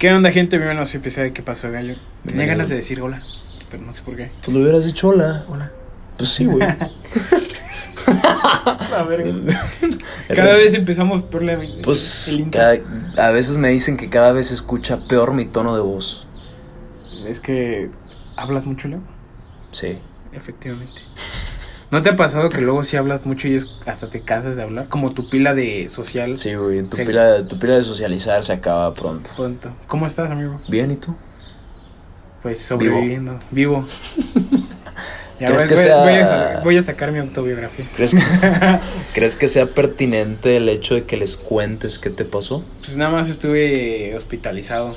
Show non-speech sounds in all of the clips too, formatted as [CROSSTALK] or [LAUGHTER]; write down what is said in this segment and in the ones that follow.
¿Qué onda, gente? Bienvenidos a un episodio de ¿Qué pasó, gallo? Tenía ganas de decir hola, pero no sé por qué. Pues lo hubieras dicho hola. Hola. Pues sí, güey. [LAUGHS] [LAUGHS] A ver, [LAUGHS] cada vez empezamos por la. Pues el cada- a veces me dicen que cada vez escucha peor mi tono de voz. Es que. ¿Hablas mucho, Leo? Sí. Efectivamente. ¿No te ha pasado que luego sí hablas mucho y es- hasta te cansas de hablar? Como tu pila de social. Sí, güey. Tu, Sí. pila, tu pila de socializar se acaba pronto. Pronto. ¿Cómo estás, amigo? Bien, ¿y tú? Pues sobreviviendo. Vivo. [LAUGHS] Ya ¿Crees voy, que voy- sea- voy a, voy a sacar mi autobiografía. ¿Crees que, [LAUGHS] ¿Crees que sea pertinente el hecho de que les cuentes qué te pasó? Pues nada más estuve hospitalizado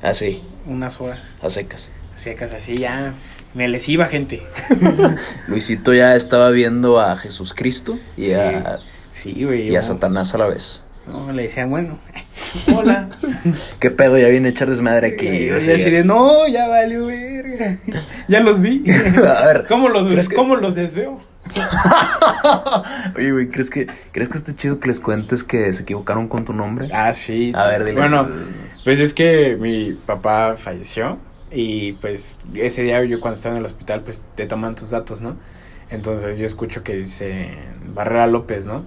Así, unas horas. a secas. Así que así ya me les iba gente. [LAUGHS] Luisito ya estaba viendo a Jesucristo y, Sí. a, Sí, güey. y a Satanás a la vez. No, le decían, bueno, [LAUGHS] hola. [LAUGHS] ¿Qué pedo? Ya viene a echar desmadre aquí. Y yo así de, no, ya valió verga. ya los vi. A ver, ¿Cómo los, ¿crees que- ¿Cómo los desveo? Oye, güey, ¿crees que, ¿crees que esté chido que les cuentes que se equivocaron con tu nombre? Ah, sí. A ver, dile. Bueno, pues es que mi papá falleció y pues ese día yo cuando estaba en el hospital pues te toman tus datos, ¿no? Entonces yo escucho que dice Barrera López, ¿no?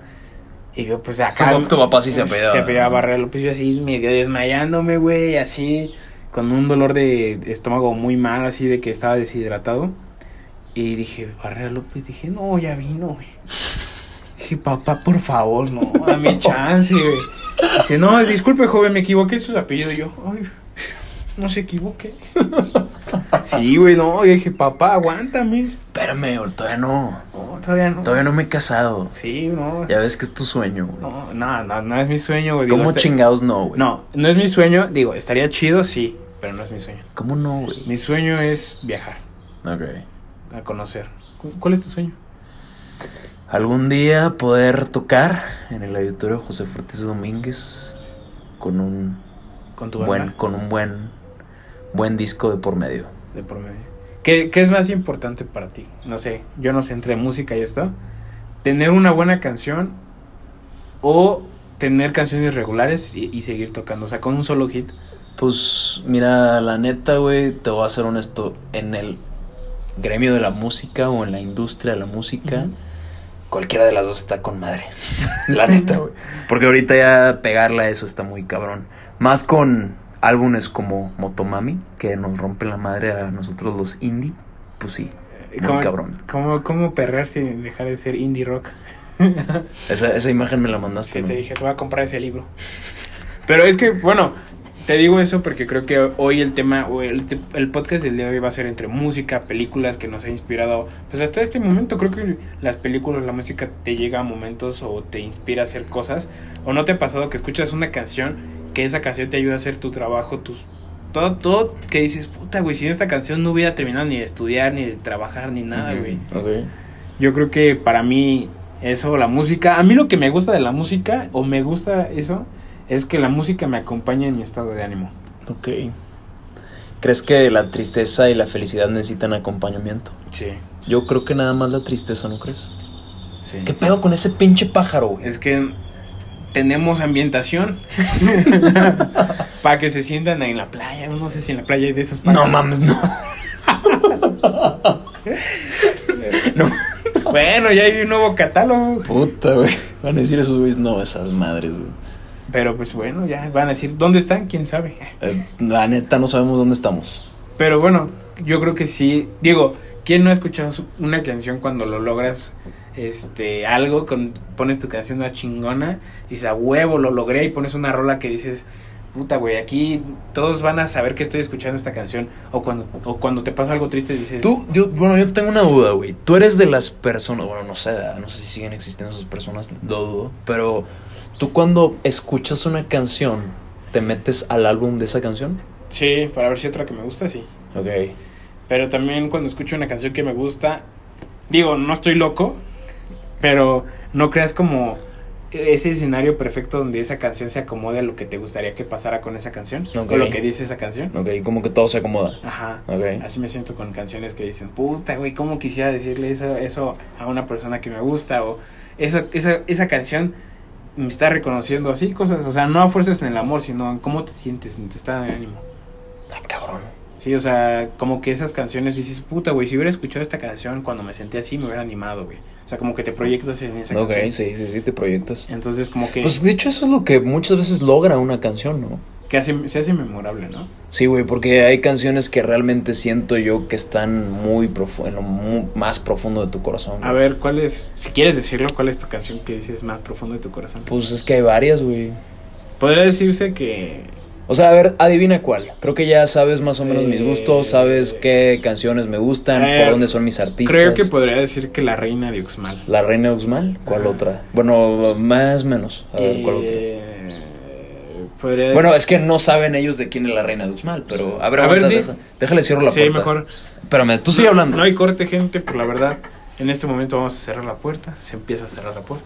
Y yo pues acá... Tu- tu papá sí se apellidaba. Se apellidaba Barrera López, yo así medio desmayándome, güey, así con un dolor de estómago muy mal, así de que estaba deshidratado. Y dije, Barrera López, dije, no, ya vino, güey. [LAUGHS] Dije, papá, por favor, no, dame [LAUGHS] chance, güey. Dice, no, disculpe, joven, me equivoqué en su apellido. Y yo, ay, no se equivoque. Sí, güey, no. Y dije, papá, aguántame. Espérame, güey, todavía no. No, todavía no. Todavía no me he casado. Sí, no. Ya ves que es tu sueño, güey. No, no, no, no es mi sueño, güey. Digo, ¿Cómo este- chingados no, güey? No, no es mi sueño. Digo, estaría chido, sí, pero no es mi sueño. ¿Cómo no, güey? Mi sueño es viajar, Ok. a conocer. ¿Cu- ¿Cuál es tu sueño? Algún día poder tocar en el auditorio José Ortiz Domínguez con un Con tu buen, con un buen, buen disco de por medio. de por medio. ¿Qué, ¿Qué es más importante para ti? No sé, yo no sé, entre música y esto. Tener una buena canción o tener canciones regulares y, y seguir tocando. O sea, con un solo hit. Pues mira, la neta, güey, te voy a ser honesto, en el gremio de la música o en la industria de la música, cualquiera de las dos está con madre. [LAUGHS] la neta, güey. Porque ahorita ya pegarle a eso está muy cabrón. Más con álbumes como Motomami, que nos rompen la madre a nosotros los indie, pues sí, muy ¿Cómo, cabrón. ¿cómo, ¿Cómo sin dejar de ser indie rock? [LAUGHS] Esa, esa imagen me la mandaste. Sí, ¿no? te dije, te voy a comprar ese libro. [LAUGHS] Pero es que, bueno, te digo eso porque creo que hoy el tema, o el, el podcast del día de hoy va a ser entre música, películas que nos ha inspirado. Pues hasta este momento creo que las películas, la música te llega a momentos o te inspira a hacer cosas. ¿O no te ha pasado que escuchas una canción, que esa canción te ayuda a hacer tu trabajo, tus... Todo, todo que dices, puta, güey, sin esta canción no hubiera terminado ni de estudiar, ni de trabajar, ni nada, güey. ok. Yo creo que para mí eso, la música, a mí lo que me gusta de la música, o me gusta eso, es que la música me acompaña en mi estado de ánimo. Ok. ¿Crees que la tristeza y la felicidad necesitan acompañamiento? Sí, Yo creo que nada más la tristeza, ¿no crees? sí. ¿Qué pedo con ese pinche pájaro, güey? Es que tenemos ambientación [LAUGHS] para que se sientan en la playa. No sé si en la playa hay de esos No pájaros. mames, no. [LAUGHS] no. Bueno, ya hay un nuevo catálogo. Puta, güey. Van a decir esos güeyes, no, esas madres, güey. Pero pues bueno, ya van a decir, ¿dónde están? ¿Quién sabe? Eh, la neta, no sabemos dónde estamos. Pero bueno, yo creo que sí. Digo, ¿quién no ha escuchado una canción cuando lo logras? Este, algo, con, pones tu canción una chingona, dices, a huevo, lo logré, y pones una rola que dices, puta, güey, aquí todos van a saber que estoy escuchando esta canción. O cuando, o cuando te pasa algo triste, dices, Tú, yo, bueno, yo tengo una duda, güey. Tú eres de las personas, bueno, no sé, no sé si siguen existiendo esas personas, lo dudo, pero tú cuando escuchas una canción, ¿te metes al álbum de esa canción? sí, para ver si otra que me gusta, sí. Ok. Pero también cuando escucho una canción que me gusta, digo, no estoy loco, pero no creas como ese escenario perfecto donde esa canción se acomode a lo que te gustaría que pasara con esa canción, Ok. o lo que dice esa canción. Ok, como que todo se acomoda. Ajá. Ok. Así me siento con canciones que dicen, puta, güey, ¿cómo quisiera decirle eso, eso a una persona que me gusta? O esa, esa, esa canción me está reconociendo así cosas, o sea, no a fuerzas en el amor, sino en cómo te sientes, en tu estado de ánimo. Ah, cabrón. Sí, o sea, como que esas canciones dices, puta, güey, si hubiera escuchado esta canción cuando me sentí así, me hubiera animado, güey. O sea, como que te proyectas en esa Ok, canción. sí, sí, sí, te proyectas. Entonces, como que, Pues de hecho eso es lo que muchas veces logra una canción, ¿no? que hace, se hace memorable, ¿no? Sí, güey, porque hay canciones que realmente siento yo que están muy profundo, en lo mu- más profundo de tu corazón. A ver, ¿cuál es, si quieres decirlo, cuál es tu canción que dices más profundo de tu corazón? Pues es que hay varias, güey. Podría decirse que O sea, a ver, adivina cuál. Creo que ya sabes más o menos mis Eh, gustos, sabes qué canciones me gustan, eh, por dónde son mis artistas. creo que podría decir que La Reina de Uxmal. La Reina Uxmal, ¿cuál Ajá. otra? Bueno, más o menos. A ver, ¿cuál otra? Eh, Bueno, decir- es que no saben ellos de quién es la Reina de Uxmal, pero a ver, A aguanta, ver, deja- déjale cierro la sí, puerta. mejor. Espérame, tú sigue No- hablando. No hay corte, gente, por la verdad. En este momento vamos a cerrar la puerta. Se empieza a cerrar la puerta.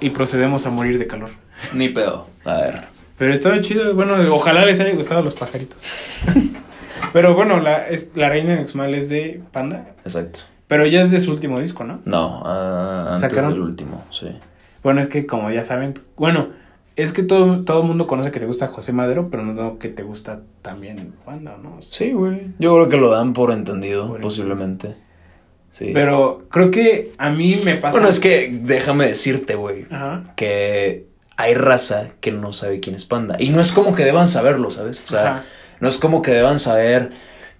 Y procedemos a morir de calor. Ni pedo. A ver. Pero estaba chido. Bueno, ojalá les haya gustado los pajaritos. [LAUGHS] Pero bueno, la, es, la reina de Uxmal es de Panda. Exacto. Pero ya es de su último disco, ¿no? No, ah, antes ¿Sacaron? del último, sí. Bueno, es que como ya saben. Bueno, es que todo todo el mundo conoce que te gusta José Madero, pero no que te gusta también Panda, ¿no? Sí, güey. Yo creo que lo dan por entendido, Por posiblemente. Sí. Pero creo que a mí me pasa. bueno, es que déjame decirte, güey, Ajá. que hay raza que no sabe quién es Panda. Y no es como que deban saberlo, ¿sabes? O sea, Ajá. no es como que deban saber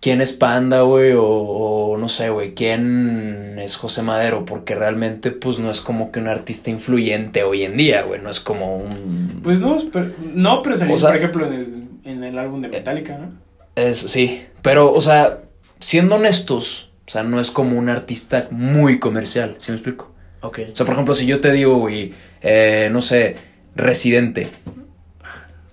quién es Panda, güey, o, o no sé, güey, quién es José Madero, porque realmente, pues, no es como que un artista influyente hoy en día, güey, no es como un... Pues no, pero, no, pero salió, O sea- por ejemplo, en el, en el álbum de Metallica, ¿no? Es, sí, pero, o sea, siendo honestos, o sea, no es como un artista muy comercial, ¿sí me explico? Ok. O sea, por ejemplo, si yo te digo, güey, eh, no sé, Residente.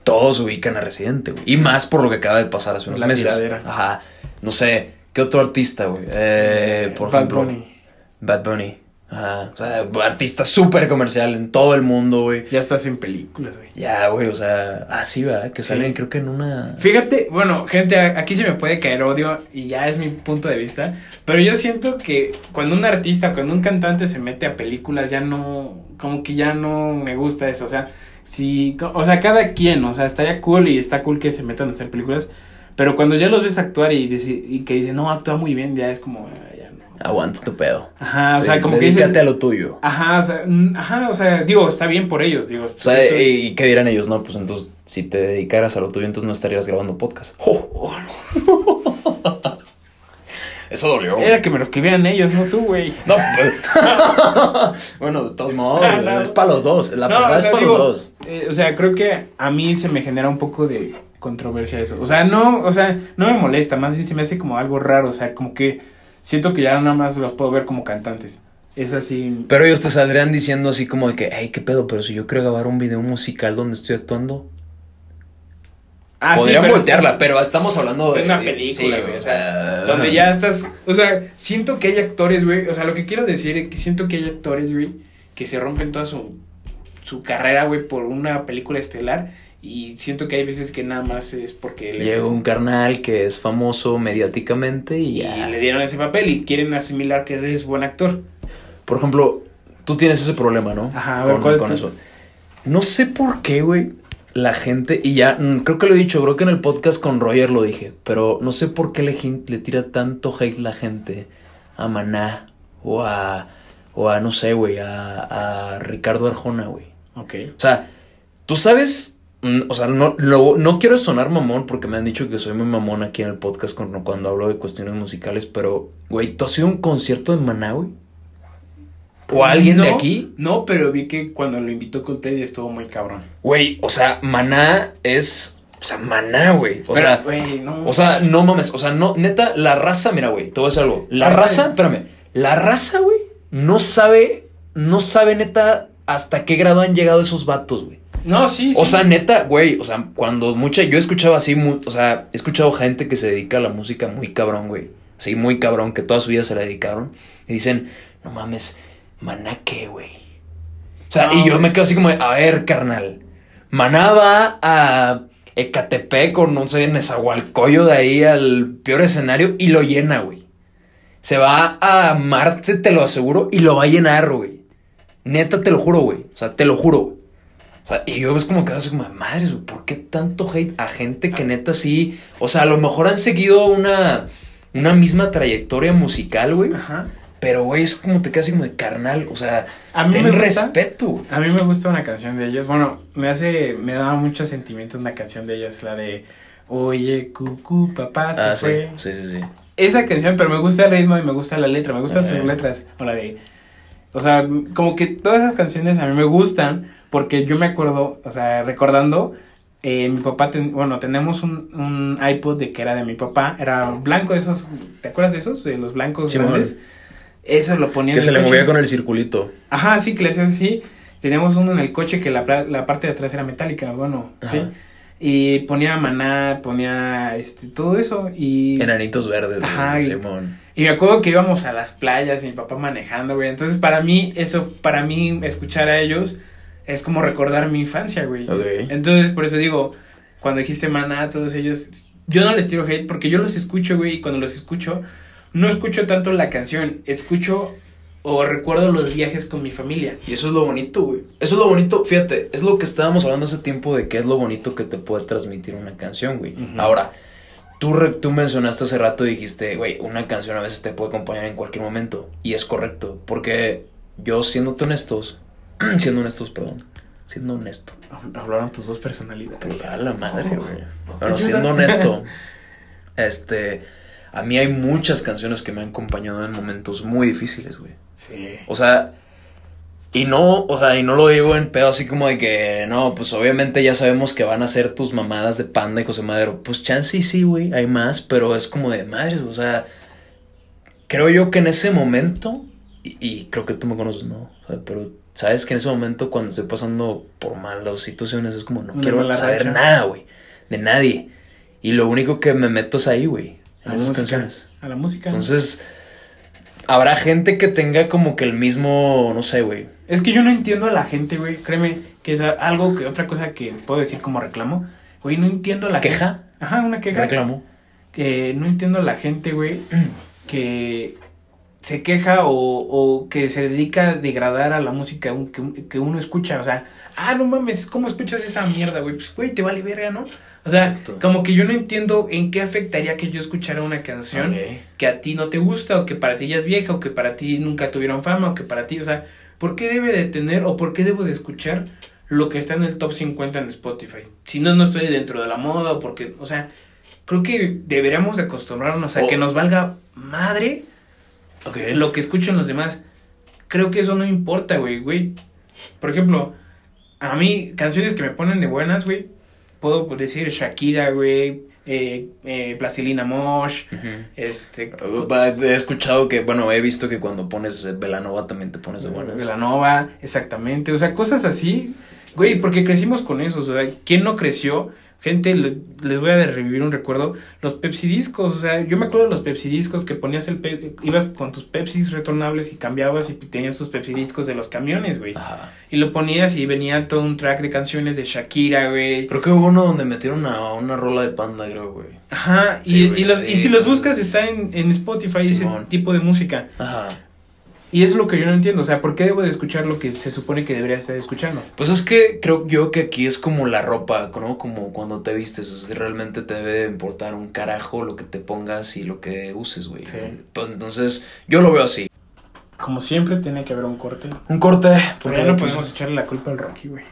Todos ubican a Residente, güey. Y más por lo que acaba de pasar hace unos La meses. tiradera. Ajá. No sé, ¿qué otro artista, güey? Eh, por Bad ejemplo, Bunny. Bad Bunny. Ajá. O sea, artista súper comercial en todo el mundo, güey. Ya estás en películas, güey. Ya, güey, o sea, así va, que Sí. salen creo que en una... Fíjate, bueno, gente, aquí se me puede caer odio y ya es mi punto de vista, pero yo siento que cuando un artista, cuando un cantante se mete a películas, ya no, como que ya no me gusta eso, o sea, si, o sea, cada quien, o sea, estaría cool y está cool que se metan a hacer películas, pero cuando ya los ves actuar y, dice- y que dicen, no, actúa muy bien, ya es como. Aguanta tu pedo. Ajá, o Sí, sea, como que dices, a lo tuyo. ajá, o sea, ajá, o sea, digo, está bien por ellos, digo. O sea, eso- ¿y qué dirán ellos? No, pues entonces, si te dedicaras a lo tuyo, entonces no estarías grabando podcast. ¡Oh! [LAUGHS] Eso dolió. Era que me lo escribieran ellos, no tú, güey. No, pues. [LAUGHS] bueno, de todos modos, Ah, no. es para los dos. La No, verdad o es para los dos. eh, o sea, creo que a mí se me genera un poco de controversia eso. O sea, no, o sea, no me molesta, más bien se me hace como algo raro, o sea, como que siento que ya nada más los puedo ver como cantantes. Es así. Pero ellos te saldrían diciendo así como de que, hey, qué pedo, pero si yo quiero grabar un video musical donde estoy actuando, Ah, sí, pero voltearla, es- pero estamos hablando de Es una película, sí, güey, o sea, donde ya estás, o sea, siento que hay actores, güey, o sea, lo que quiero decir es que siento que hay actores, güey, que se rompen toda su, su carrera, güey, por una película estelar y siento que hay veces que nada más es porque les Llega un carnal que es famoso mediáticamente y y ya. le dieron ese papel y quieren asimilar que eres buen actor. Por ejemplo, tú tienes ese problema, ¿no? Ajá, a ver, con, ¿cuál con tú? eso. No sé por qué, güey. La gente, y ya, mm, creo que lo he dicho, creo que en el podcast con Roger lo dije, pero no sé por qué le, tira tanto hate la gente a Maná o a, o a no sé, güey, a, a Ricardo Arjona, güey. Ok. O sea, tú sabes, o sea, no, lo- no quiero sonar mamón porque me han dicho que soy muy mamón aquí en el podcast con- cuando hablo de cuestiones musicales, pero, güey, ¿tú has ido a un concierto de Maná, güey? ¿O alguien de No, aquí? No, pero vi que cuando lo invitó Coldplay estuvo muy cabrón. Güey, o sea, Maná es, o sea, Maná, güey. O Pero, sea, güey, no. o sea, no mames, o sea, no, neta, la raza, mira, güey, te voy a decir algo. La Ay, raza, espérame, la raza, güey, no sabe, no sabe neta hasta qué grado han llegado esos vatos, güey. No, sí, O sí. sea, neta, güey, o sea, cuando mucha, yo he escuchado así, o sea, he escuchado gente que se dedica a la música muy cabrón, güey. Sí, muy cabrón, que toda su vida se la dedicaron. Y dicen, no mames, maná qué, güey. O sea, No, y yo me quedo así como, de, a ver, carnal. Maná va a Ecatepec o no sé, Nezahualcóyotl de ahí al peor escenario y lo llena, güey. Se va a Marte, te lo aseguro, y lo va a llenar, güey. Neta, te lo juro, güey. O sea, te lo juro. Güey. O sea, y yo es como que así como, madres, güey, ¿por qué tanto hate a gente que neta sí? O sea, a lo mejor han seguido una, una misma trayectoria musical, güey. Ajá. Pero, güey, es como te quedas así como de carnal. O sea, A mí ten me gusta- respeto. A mí me gusta una canción de ellos. Bueno, me hace, me da mucho sentimiento una canción de ellos, la de Oye, cucú, papá se Ah, sí, fue. sí, sí, sí. Esa canción, pero me gusta el ritmo y me gusta la letra, me gustan sus letras. O la de. O sea, como que todas esas canciones a mí me gustan porque yo me acuerdo, o sea, recordando, eh, mi papá, ten- bueno, tenemos un, un iPod de que era de mi papá, era blanco, esos, ¿te acuerdas de esos? De los blancos Simón. grandes. Eso lo ponía Que en se el le coche. movía con el circulito. Ajá, sí, que le hacías así. Teníamos uno en el coche que la, la parte de atrás era metálica, bueno, sí. Y ponía maná, ponía este, todo eso. Y, Enanitos verdes, güey, Ajá, y- Simón. y me acuerdo que íbamos a las playas y mi papá manejando, güey. Entonces, para mí, eso, para mí, escuchar a ellos es como recordar mi infancia, güey. Entonces, por eso digo, cuando dijiste maná, todos ellos, yo no les tiro hate porque yo los escucho, güey. Y cuando los escucho, no escucho tanto la canción, escucho o recuerdo los viajes con mi familia. Y eso es lo bonito, güey. Eso es lo bonito, fíjate, es lo que estábamos hablando hace tiempo de que es lo bonito que te puede transmitir una canción, güey. Ahora, tú, re- tú mencionaste hace rato y dijiste, güey, una canción a veces te puede acompañar en cualquier momento. Y es correcto, porque yo siéndote honestos, [CLEARS THROAT] siendo honestos, perdón, siendo honesto. Hablaron tus dos personalidades. A la madre, güey. Bueno, Ayuda. siendo honesto, [LAUGHS] este, a mí hay muchas canciones que me han acompañado en momentos muy difíciles, güey. Sí. O sea, y no, o sea, y no lo digo en pedo así como de que, no, pues obviamente ya sabemos que van a ser tus mamadas de panda y José Madero. Pues chance y sí, güey, hay más, pero es como de madres, o sea, creo yo que en ese momento, y, y creo que tú me conoces, ¿no? O sea, pero sabes que en ese momento cuando estoy pasando por malas situaciones es como, no Una quiero saber nada, güey, de nadie. Y lo único que me meto es ahí, güey, A en la esas música. canciones. A la música. Entonces, habrá gente que tenga como que el mismo, no sé, güey. Es que yo no entiendo a la gente, güey. Créeme que es algo que, otra cosa que puedo decir como reclamo. Güey, no entiendo a la ¿Queja? gente. Ajá, una queja. Reclamo. Que no entiendo a la gente, güey, que se queja o, o que se dedica a degradar a la música que, que uno escucha. O sea, ah, no mames, ¿cómo escuchas esa mierda, güey? Pues, güey, te vale verga, ¿no? O sea, Exacto. como que yo no entiendo en qué afectaría que yo escuchara una canción que a ti no te gusta o que para ti ya es vieja o que para ti nunca tuvieron fama o que para ti, o sea, ¿por qué debe de tener o por qué debo de escuchar lo que está en el top 50 en Spotify? Si no, no estoy dentro de la moda o porque, o sea, creo que deberíamos de acostumbrarnos a que nos valga madre Lo que escuchen los demás. Creo que eso no importa, güey, güey. Por ejemplo, a mí, canciones que me ponen de buenas, güey, puedo decir Shakira, güey, eh, eh, Plastilina Mosh, este... He escuchado que, bueno, he visto que cuando pones Velanova también te pones de buenas. Velanova, exactamente. O sea, cosas así. Güey, porque crecimos con eso. O sea, ¿quién no creció? Gente, les, les voy a revivir un recuerdo. Los Pepsi discos. O sea, yo me acuerdo de los Pepsi discos que ponías el. pe- ibas con tus Pepsis retornables y cambiabas y tenías tus Pepsi discos de los camiones, güey. Ajá. Y lo ponías y venía todo un track de canciones de Shakira, güey. Creo que hubo uno donde metieron a una rola de panda, creo, güey. Ajá. Sí, y, güey, y, los, y si los buscas, está en, en Spotify ese tipo de música. Ajá. Y eso es lo que yo no entiendo. O sea, ¿por qué debo de escuchar lo que se supone que debería estar escuchando? Pues es que creo yo que aquí es como la ropa, ¿no? Como cuando te vistes, o sea, realmente te debe de importar un carajo lo que te pongas y lo que uses, güey. Sí. Pues entonces, yo lo veo así. Como siempre, tiene que haber un corte. Un corte. Pero porque, ya no pues, podemos echarle la culpa al Rocky, güey.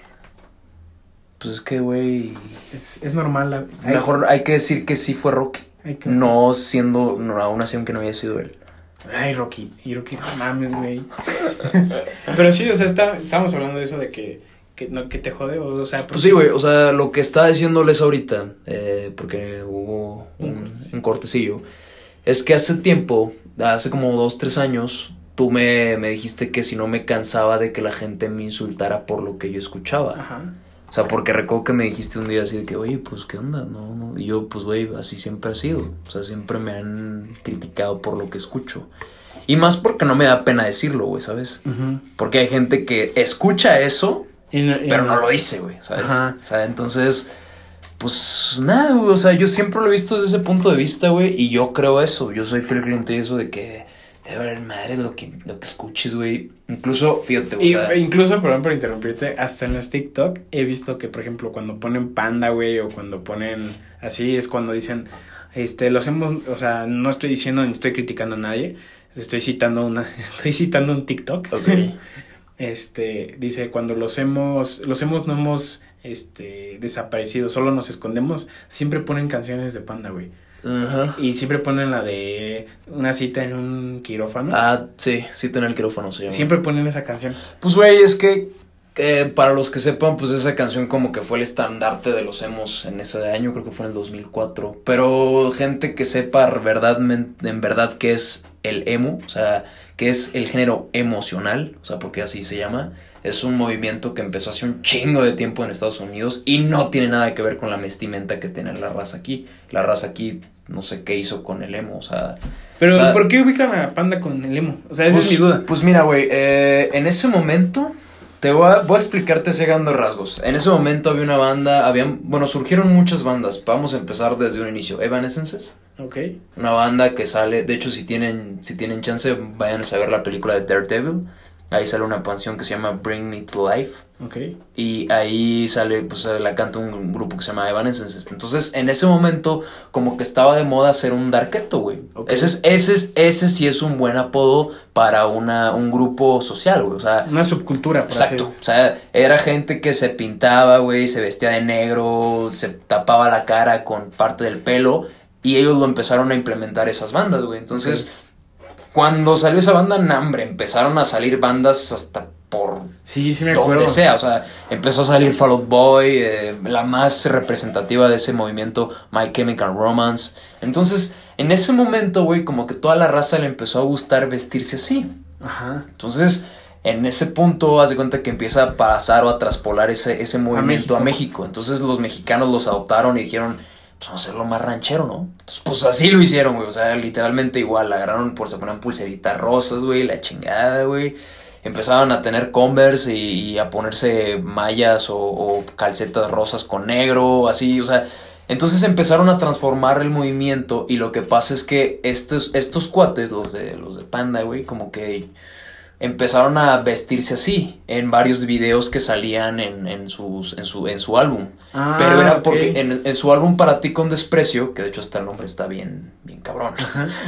Pues es que, güey, Es, es normal. la- mejor hay que decir que sí fue Rocky. hay que- No siendo, no, aún así aunque no había sido él. Ay, Rocky. Y Rocky, no mames, güey. [LAUGHS] Pero sí, o sea, está, estábamos hablando de eso de que, que, no, que te jode. O, sea, Pues sí, güey, o sea, lo que estaba diciéndoles ahorita, eh, porque hubo Un un, cortecillo. un cortecillo, es que hace tiempo, hace como dos, tres años, tú me, me dijiste que si no me cansaba de que la gente me insultara por lo que yo escuchaba. Ajá. O sea, porque recuerdo que me dijiste un día así de que, oye, pues, ¿qué onda? No, no. Y yo, pues, güey, así siempre ha sido. O sea, siempre me han criticado por lo que escucho. Y más porque no me da pena decirlo, güey, ¿sabes? Porque hay gente que escucha eso Y no- y pero no lo dice, güey, ¿sabes? Ajá. O sea, entonces, pues nada, güey, o sea, yo siempre lo he visto desde ese punto de vista, güey, y yo creo eso, yo soy fiel creyente de eso de que De valer madre lo que, lo que escuches, güey. Incluso, fíjate, o Y, sea, incluso, perdón por interrumpirte, hasta en los TikTok he visto que, por ejemplo, cuando ponen panda, güey, o cuando ponen así, es cuando dicen, este, lo hacemos, o sea, no estoy diciendo ni estoy criticando a nadie, estoy citando una, [LAUGHS] estoy citando un TikTok. Ok. [LAUGHS] Este, dice, cuando los hemos, los hemos, no hemos, este, desaparecido, solo nos escondemos, siempre ponen canciones de panda, güey. Ajá. Y siempre ponen la de una cita en un quirófano. Ah, sí, sí, tener el quirófano se llama. Siempre ponen esa canción. Pues, güey, es que eh, para los que sepan, pues esa canción como que fue el estandarte de los emos en ese año, creo que fue en el 2004. Pero gente que sepa verdad, en verdad qué es el emo, o sea, que es el género emocional, o sea, porque así se llama. Es un movimiento que empezó hace un chingo de tiempo en Estados Unidos y no tiene nada que ver con la vestimenta que tiene la raza aquí. La raza aquí no sé qué hizo con el emo, o sea... Pero, o sea, ¿por qué ubican a Panda con el emo? O sea, esa pues, es mi duda. Pues mira, güey, eh, en ese momento te voy a, voy a explicarte ese grandes rasgos. En ese momento había una banda, habían, bueno, surgieron muchas bandas. Vamos a empezar desde un inicio. Evanescences, Ok. una banda que sale, de hecho si tienen si tienen chance vayan a ver la película de Daredevil. Ahí sale una canción que se llama Bring Me to Life. Ok. Y ahí sale, pues la canta un grupo que se llama Evanescence. Entonces, en ese momento, como que estaba de moda hacer un darketo, güey. Ese, es, ese, es, ese sí es un buen apodo para una, un grupo social, güey. O sea, Una subcultura, por así exacto. O sea, era gente que se pintaba, güey, se vestía de negro, se tapaba la cara con parte del pelo. Y ellos lo empezaron a implementar esas bandas, güey. Entonces, cuando salió esa banda, nambre, empezaron a salir bandas hasta por Sí, sí me acuerdo. donde sea, o sea, empezó a salir Fall Out Boy, eh, la más representativa de ese movimiento, My Chemical Romance. Entonces, en ese momento, güey, como que toda la raza le empezó a gustar vestirse así. Ajá. Entonces, en ese punto, haz de cuenta que empieza a pasar o a traspolar ese, ese movimiento a México. México. Entonces, los mexicanos los adoptaron y dijeron, pues hacerlo más ranchero, ¿no? Entonces, pues así lo hicieron, güey. O sea, literalmente igual, agarraron, por se ponían pulseritas rosas, güey, la chingada, güey. Empezaban a tener Converse y, y a ponerse mallas o, o calcetas rosas con negro, así, o sea. Entonces empezaron a transformar el movimiento y lo que pasa es que estos, estos cuates, los de, los de Panda, güey, como que empezaron a vestirse así en varios videos que salían en, en, sus, en, su, en su álbum. Ah, Pero era porque en, en su álbum Para ti con desprecio, que de hecho hasta el nombre está bien, bien cabrón.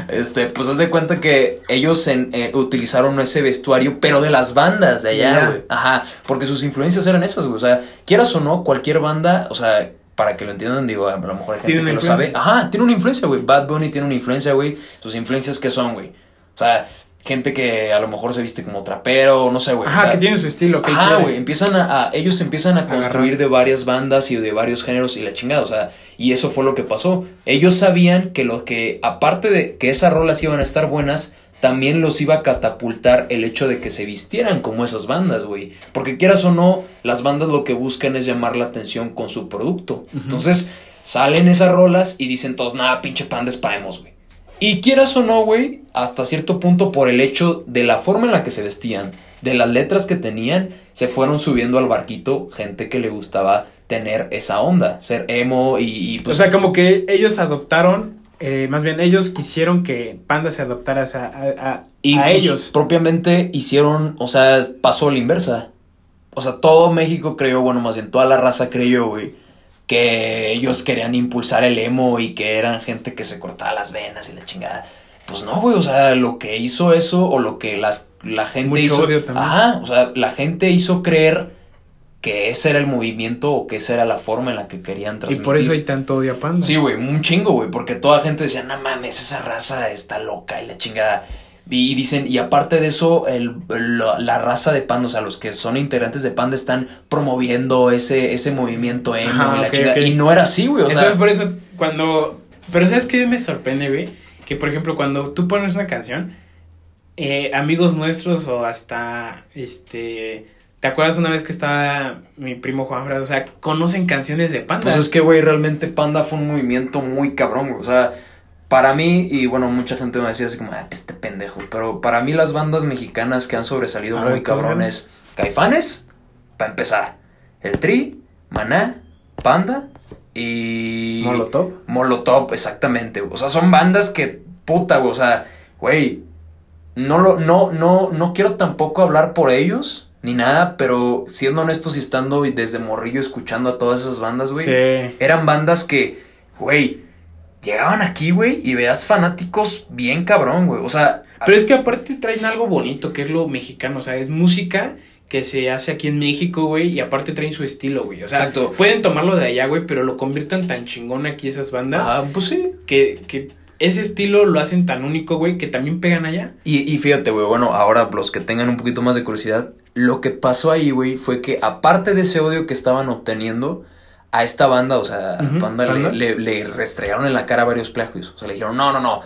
Este, pues haz de cuenta que ellos en- eh, utilizaron ese vestuario, pero de las bandas de allá, güey. Ajá, porque sus influencias eran esas, güey. O sea, quieras o no, cualquier banda, o sea, para que lo entiendan, digo, a lo mejor hay gente que lo sabe. Ajá, tiene una influencia, güey. Bad Bunny tiene una influencia, güey. Sus influencias, ¿qué son, güey? O sea, gente que a lo mejor se viste como trapero, no sé, güey. o Ajá, sea, que tiene su estilo. que Ajá, güey, empiezan a, a- ellos empiezan a Agarrar. construir de varias bandas y de varios géneros y la chingada, o sea, y eso fue lo que pasó. Ellos sabían que lo que, aparte de que esas rolas iban a estar buenas, también los iba a catapultar el hecho de que se vistieran como esas bandas, güey. Porque quieras o no, las bandas lo que buscan es llamar la atención con su producto. Entonces, salen esas rolas y dicen todos, nada, pinche panda es pa' emos, güey. Y quieras o no, güey, hasta cierto punto por el hecho de la forma en la que se vestían, de las letras que tenían, se fueron subiendo al barquito gente que le gustaba tener esa onda, ser emo y, y, O pues... sea, como que ellos adoptaron, eh, más bien ellos quisieron que Panda se adoptara a, a, a- y, a pues, ellos. propiamente hicieron, o sea, pasó la inversa. O sea, todo México creyó, bueno, más bien toda la raza creyó, güey, que ellos querían impulsar el emo y que eran gente que se cortaba las venas y la chingada. Pues no, güey, o sea, lo que hizo eso o lo que las, la gente Mucho hizo. odio también. Ajá, o sea, la gente hizo creer que ese era el movimiento o que esa era la forma en la que querían Y transmitir. por eso hay tanto odio a Panda. Sí, güey, un chingo, güey, porque toda gente decía, no mames, esa raza está loca y la chingada. Y dicen, y aparte de eso, el, la, la raza de Panda, o sea, los que son integrantes de Panda están promoviendo ese, ese movimiento emo Ajá, y la ok. Y no era así, güey, o Entonces sea. por eso cuando... Pero ¿sabes qué me sorprende, güey? Que por ejemplo cuando tú pones una canción, eh, amigos nuestros o hasta este... ¿Te acuerdas una vez que estaba mi primo Juan Frado? O sea, conocen canciones de Panda. Pues es que, güey, realmente Panda fue un movimiento muy cabrón, güey. O sea, para mí, y bueno, mucha gente me decía así como, ah, este pendejo. Pero para mí, las bandas mexicanas que han sobresalido muy ver, ¿cómo se cabrones, Caifanes, para empezar, El Tri, Maná, Panda y. Molotov. Molotov, exactamente. O sea, son bandas que, puta, güey. O sea, güey. no, lo, no, no, no quiero tampoco hablar por ellos, ni nada, pero siendo honestos y estando desde morrillo escuchando a todas esas bandas, güey, Sí. eran bandas que, güey, llegaban aquí, güey, y veas fanáticos bien cabrón, güey. O sea, Pero es que aparte traen algo bonito, que es lo mexicano, o sea, es música que se hace aquí en México, güey, y aparte traen su estilo, güey. O sea, Exacto. pueden tomarlo de allá, güey, pero lo conviertan tan chingón aquí esas bandas ah, pues sí. que, que ese estilo lo hacen tan único, güey, que también pegan allá. Y, y fíjate, güey, bueno, ahora los que tengan un poquito más de curiosidad, lo que pasó ahí, güey, fue que aparte de ese odio que estaban obteniendo, a esta banda, o sea, Ujú, banda le, le- le restregaron en la cara varios plagios. O sea, le dijeron, no, no, no.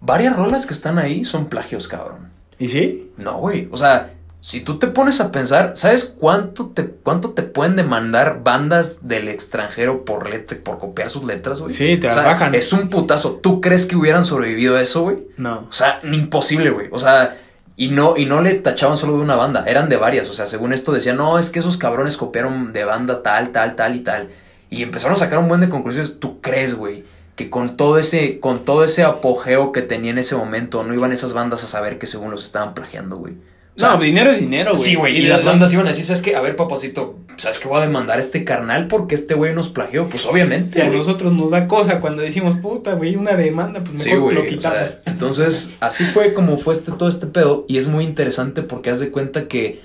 Varias rolas que están ahí son plagios, cabrón. ¿Y sí? No, güey. O sea, si tú te pones a pensar, ¿sabes cuánto te, cuánto te pueden demandar bandas del extranjero por, letra, por copiar sus letras, güey? Sí, te O las sea, bajan. Es un putazo. ¿Tú crees que hubieran sobrevivido a eso, güey? No. O sea, imposible, güey. O sea, y no, y no le tachaban solo de una banda, eran de varias. O sea, según esto decían, no, es que esos cabrones copiaron de banda tal, tal, tal y tal. Y empezaron a sacar un buen de conclusiones. ¿Tú crees, güey? Que con todo ese, con todo ese apogeo que tenía en ese momento, no iban esas bandas a saber que según los estaban plagiando, güey. O sea, no, dinero es dinero, güey. Sí, güey. Y, las bandas iban a decir, ¿sabes qué? A ver, papacito, ¿sabes qué voy a demandar a este carnal porque este güey nos plagió? Pues obviamente. Si a nosotros nos da cosa cuando decimos, puta, güey, una demanda, pues mejor Sí, lo o quitamos. sea, [LAUGHS] entonces, así fue como fue este, todo este pedo. Y es muy interesante porque haz de cuenta que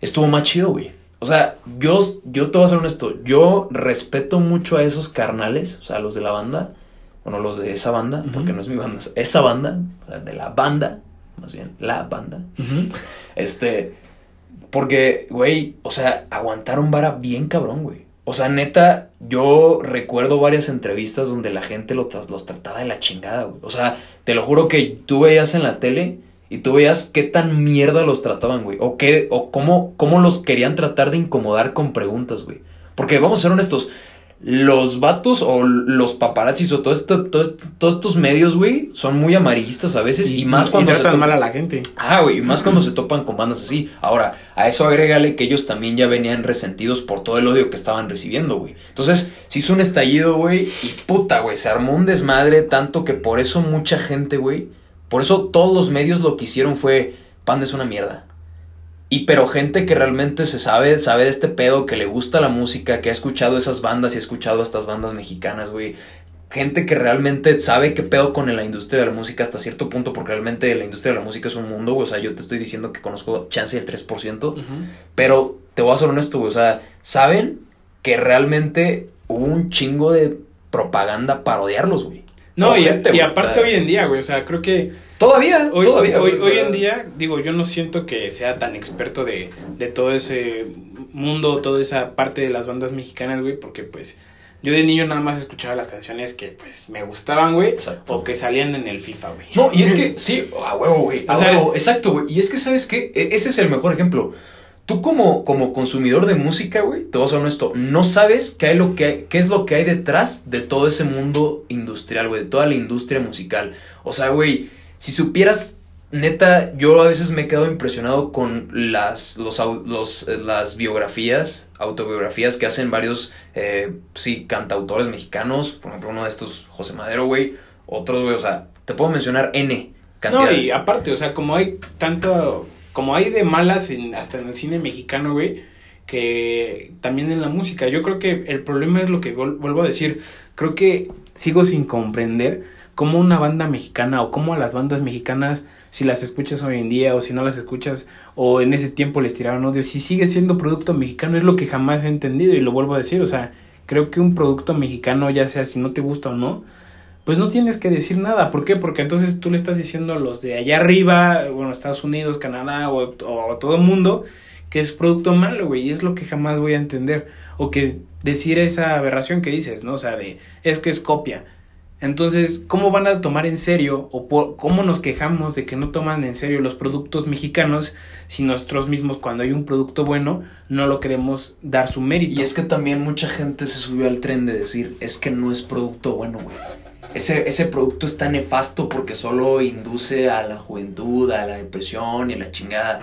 estuvo más chido, güey. O sea, yo, yo te voy a ser honesto. Yo respeto mucho a esos carnales, o sea, a los de la banda. Bueno, los de esa banda, porque no es mi banda, es esa banda, o sea, de la banda, más bien, la banda. [LAUGHS] Este, porque, güey, o sea, aguantaron vara bien cabrón, güey. O sea, neta, yo recuerdo varias entrevistas donde la gente lo los trataba de la chingada, güey. O sea, te lo juro que tú veías en la tele y tú veías qué tan mierda los trataban, güey. O qué, o cómo, cómo los querían tratar de incomodar con preguntas, güey. Porque vamos a ser honestos, los vatos o los paparazzis o todo esto, todo esto- todos estos medios, güey, son muy amarillistas a veces y, más cuando se tratan mal a la gente. Ah, güey, y más cuando [CLEARS THROAT] se topan con bandas así. Ahora, a eso agrégale que ellos también ya venían resentidos por todo el odio que estaban recibiendo, güey. Entonces, se hizo un estallido, güey, y puta, güey, se armó un desmadre tanto que por eso mucha gente, güey, por eso todos los medios lo que hicieron fue, Panda es una mierda. Y pero gente que realmente se sabe, sabe de este pedo, que le gusta la música, que ha escuchado esas bandas y ha escuchado a estas bandas mexicanas, güey. Gente que realmente sabe qué pedo con la industria de la música hasta cierto punto, porque realmente la industria de la música es un mundo, güey. O sea, yo te estoy diciendo que conozco chance del 3%, Ujú. pero te voy a ser honesto, güey. O sea, saben que realmente hubo un chingo de propaganda para odiarlos, güey. No, y, aparte o sea, hoy en día, güey, o sea, creo que Todavía, hoy, todavía. hoy, hoy en día, digo, yo no siento que sea tan experto de, de todo ese mundo, toda esa parte de las bandas mexicanas, güey, porque pues yo de niño nada más escuchaba las canciones que pues me gustaban, güey, o que salían en el FIFA, güey. No, y es que, sí, a huevo, güey. A O sea, huevo, exacto, güey. Y es que, ¿sabes qué? E- Ese es el mejor ejemplo. Tú como, como consumidor de música, güey, te voy a honesto, no sabes qué, hay lo que hay- qué es lo que hay detrás de todo ese mundo industrial, güey, de toda la industria musical. O sea, güey, si supieras, neta, yo a veces me he quedado impresionado con las, los, los, eh, las biografías, autobiografías que hacen varios, eh, sí, cantautores mexicanos, por ejemplo, uno de estos, José Madero, güey, otros, güey, o sea, te puedo mencionar N cantidad. No, y aparte, o sea, como hay tanto, como hay de malas en, hasta en el cine mexicano, güey, que también en la música. Yo creo que el problema es lo que vuelvo a decir. Creo que sigo sin comprender cómo una banda mexicana o cómo a las bandas mexicanas, si las escuchas hoy en día o si no las escuchas o en ese tiempo les tiraron odio, si sigue siendo producto mexicano es lo que jamás he entendido y lo vuelvo a decir. O sea, creo que un producto mexicano, ya sea si no te gusta o no, pues no tienes que decir nada. ¿Por qué? Porque entonces tú le estás diciendo a los de allá arriba, bueno, Estados Unidos, Canadá o, todo el mundo, que es producto malo, güey. Y es lo que jamás voy a entender. O que decir esa aberración que dices, ¿no? O sea, de, es que es copia. Entonces, ¿cómo van a tomar en serio o por, cómo nos quejamos de que no toman en serio los productos mexicanos si nosotros mismos cuando hay un producto bueno no lo queremos dar su mérito? Y es que también mucha gente se subió al tren de decir, es que no es producto bueno, güey. Ese, ese producto está nefasto porque solo induce a la juventud, a la depresión y a la chingada.